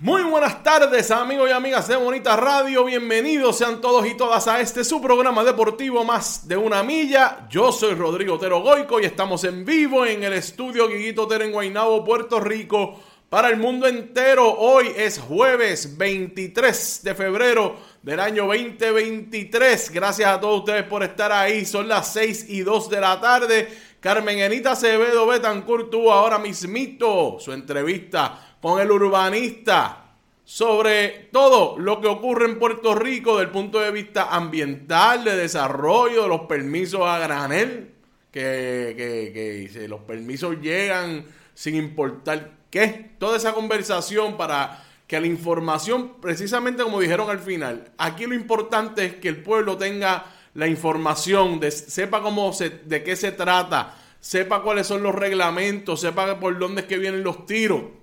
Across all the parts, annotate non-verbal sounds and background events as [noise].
Muy buenas tardes amigos y amigas de Bonita Radio, bienvenidos sean todos y todas a este su programa deportivo más de una milla. Yo soy Rodrigo Otero Goico y estamos en vivo en el estudio Guiguito Otero en Guaynabo, Puerto Rico, para el mundo entero. Hoy es jueves 23 de febrero del año 2023. Gracias a todos ustedes por estar ahí. Son las 6 y 2 de la tarde. Carmen Enita Acevedo Betancourt tuvo ahora mismito su entrevista con el urbanista sobre todo lo que ocurre en Puerto Rico desde el punto de vista ambiental, de desarrollo, de los permisos a granel, que, que, los permisos llegan sin importar qué. Toda esa conversación para que la información, precisamente como dijeron al final, aquí lo importante es que el pueblo tenga la información, de, sepa cómo se, de qué se trata, sepa cuáles son los reglamentos, sepa por dónde es que vienen los tiros.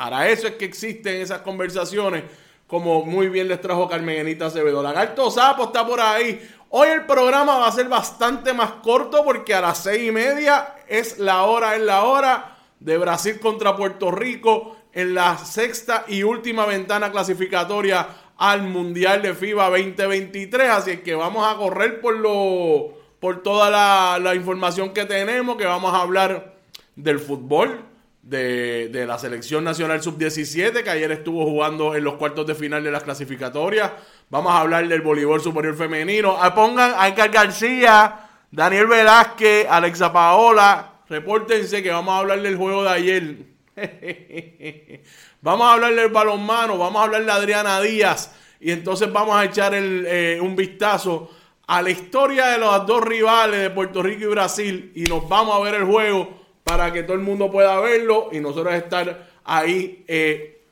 Para eso es que existen esas conversaciones, como muy bien les trajo Carmen Enita Acevedo. Lagarto Sapo está por ahí. Hoy el programa va a ser bastante más corto porque a las seis y media es la hora, es la hora de Brasil contra Puerto Rico en la sexta y última ventana clasificatoria al Mundial de FIBA 2023. Así que vamos a correr por lo por toda la, la información que tenemos, que vamos a hablar del fútbol, de, la selección nacional sub-17, que ayer estuvo jugando en los cuartos de final de las clasificatorias. Vamos a hablar del voleibol superior femenino. Ah, pongan a Icar García, Daniel Velázquez, Alexa Paola. Repórtense que vamos a hablar del juego de ayer. [laughs] vamos a hablar del balonmano, vamos a hablar de Adriana Díaz. Y entonces vamos a echar eh, un vistazo a la historia de los dos rivales de Puerto Rico y Brasil. Y nos vamos a ver el juego para que todo el mundo pueda verlo y nosotros estar ahí eh,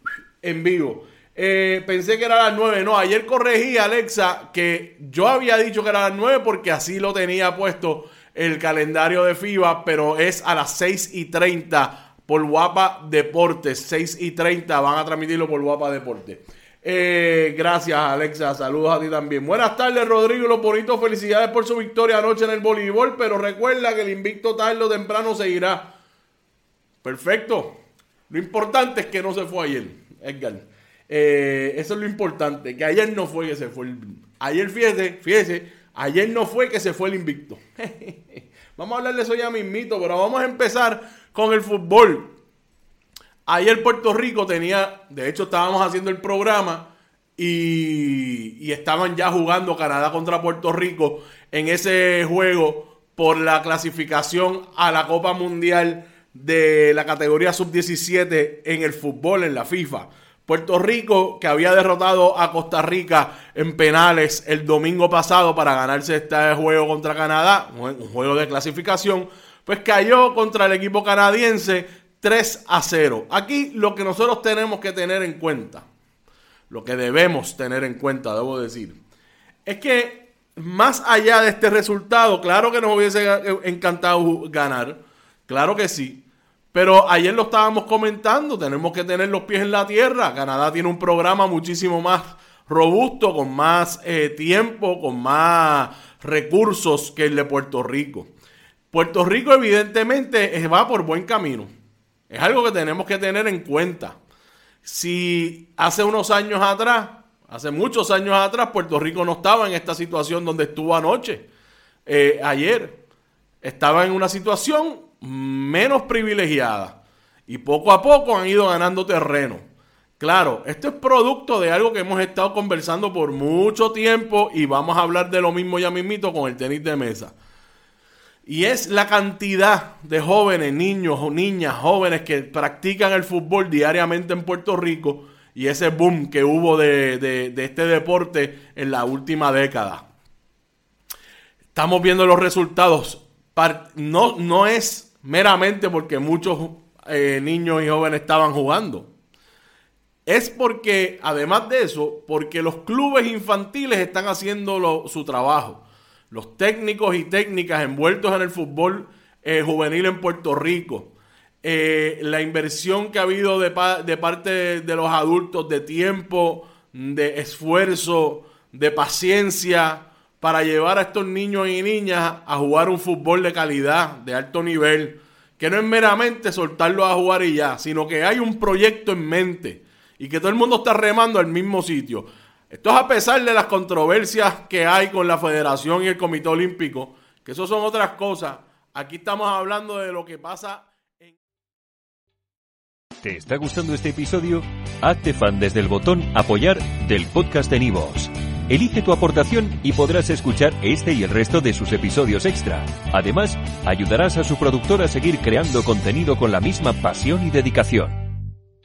en vivo. Eh, pensé que era a las 9. No, ayer corregí Alexa que yo había dicho que era a las 9 porque así lo tenía puesto el calendario de FIBA, pero es a las 6 y 30 por Guapa Deportes. 6 y 30 van a transmitirlo por Guapa Deportes. Eh, gracias, Alexa. Saludos a ti también. Buenas tardes, Rodrigo. Los bonitos, felicidades por su victoria anoche en el voleibol. Pero recuerda que el invicto tarde o temprano seguirá. Perfecto. Lo importante es que no se fue ayer, Edgar. Eh, eso es lo importante. Que ayer no fue que se fue el. Ayer, fíjese, fíjese. Ayer no fue que se fue el invicto. [laughs] vamos a hablar de eso ya mismito, pero vamos a empezar con el fútbol. Ayer Puerto Rico tenía, de hecho estábamos haciendo el programa y, estaban ya jugando Canadá contra Puerto Rico en ese juego por la clasificación a la Copa Mundial de la categoría sub-17 en el fútbol, en la FIFA. Puerto Rico, que había derrotado a Costa Rica en penales el domingo pasado para ganarse este juego contra Canadá, un juego de clasificación, pues cayó contra el equipo canadiense 3 a 0. Aquí lo que nosotros tenemos que tener en cuenta, lo que debemos tener en cuenta, debo decir, es que más allá de este resultado, claro que nos hubiese encantado ganar, claro que sí, pero ayer lo estábamos comentando, tenemos que tener los pies en la tierra. Canadá tiene un programa muchísimo más robusto, con más eh, tiempo, con más recursos que el de Puerto Rico. Puerto Rico evidentemente va por buen camino. Es algo que tenemos que tener en cuenta. Si hace unos años atrás, hace muchos años atrás, Puerto Rico no estaba en esta situación donde estuvo anoche, eh, ayer, estaba en una situación menos privilegiada. y poco a poco han ido ganando terreno. Claro, esto es producto de algo que hemos estado conversando por mucho tiempo y vamos a hablar de lo mismo ya mismito con el tenis de mesa. Y es la cantidad de jóvenes, niños o niñas, jóvenes que practican el fútbol diariamente en Puerto Rico y ese boom que hubo de, este deporte en la última década. Estamos viendo los resultados. No, no es meramente porque muchos eh, niños y jóvenes estaban jugando. Es porque, además de eso, porque los clubes infantiles están haciendo su trabajo. Los técnicos y técnicas envueltos en el fútbol eh, juvenil en Puerto Rico. Eh, la inversión que ha habido de, de parte de, los adultos de tiempo, de esfuerzo, de paciencia para llevar a estos niños y niñas a jugar un fútbol de calidad, de alto nivel, que no es meramente soltarlos a jugar y ya, sino que hay un proyecto en mente y que todo el mundo está remando al mismo sitio. Esto es a pesar de las controversias que hay con la federación y el comité olímpico, que eso son otras cosas. Aquí estamos hablando de lo que pasa ¿Te está gustando este episodio? Hazte fan desde el botón Apoyar del podcast de Nivos. Elige tu aportación y podrás escuchar este y el resto de sus episodios extra. Además, ayudarás a su productor a seguir creando contenido con la misma pasión y dedicación.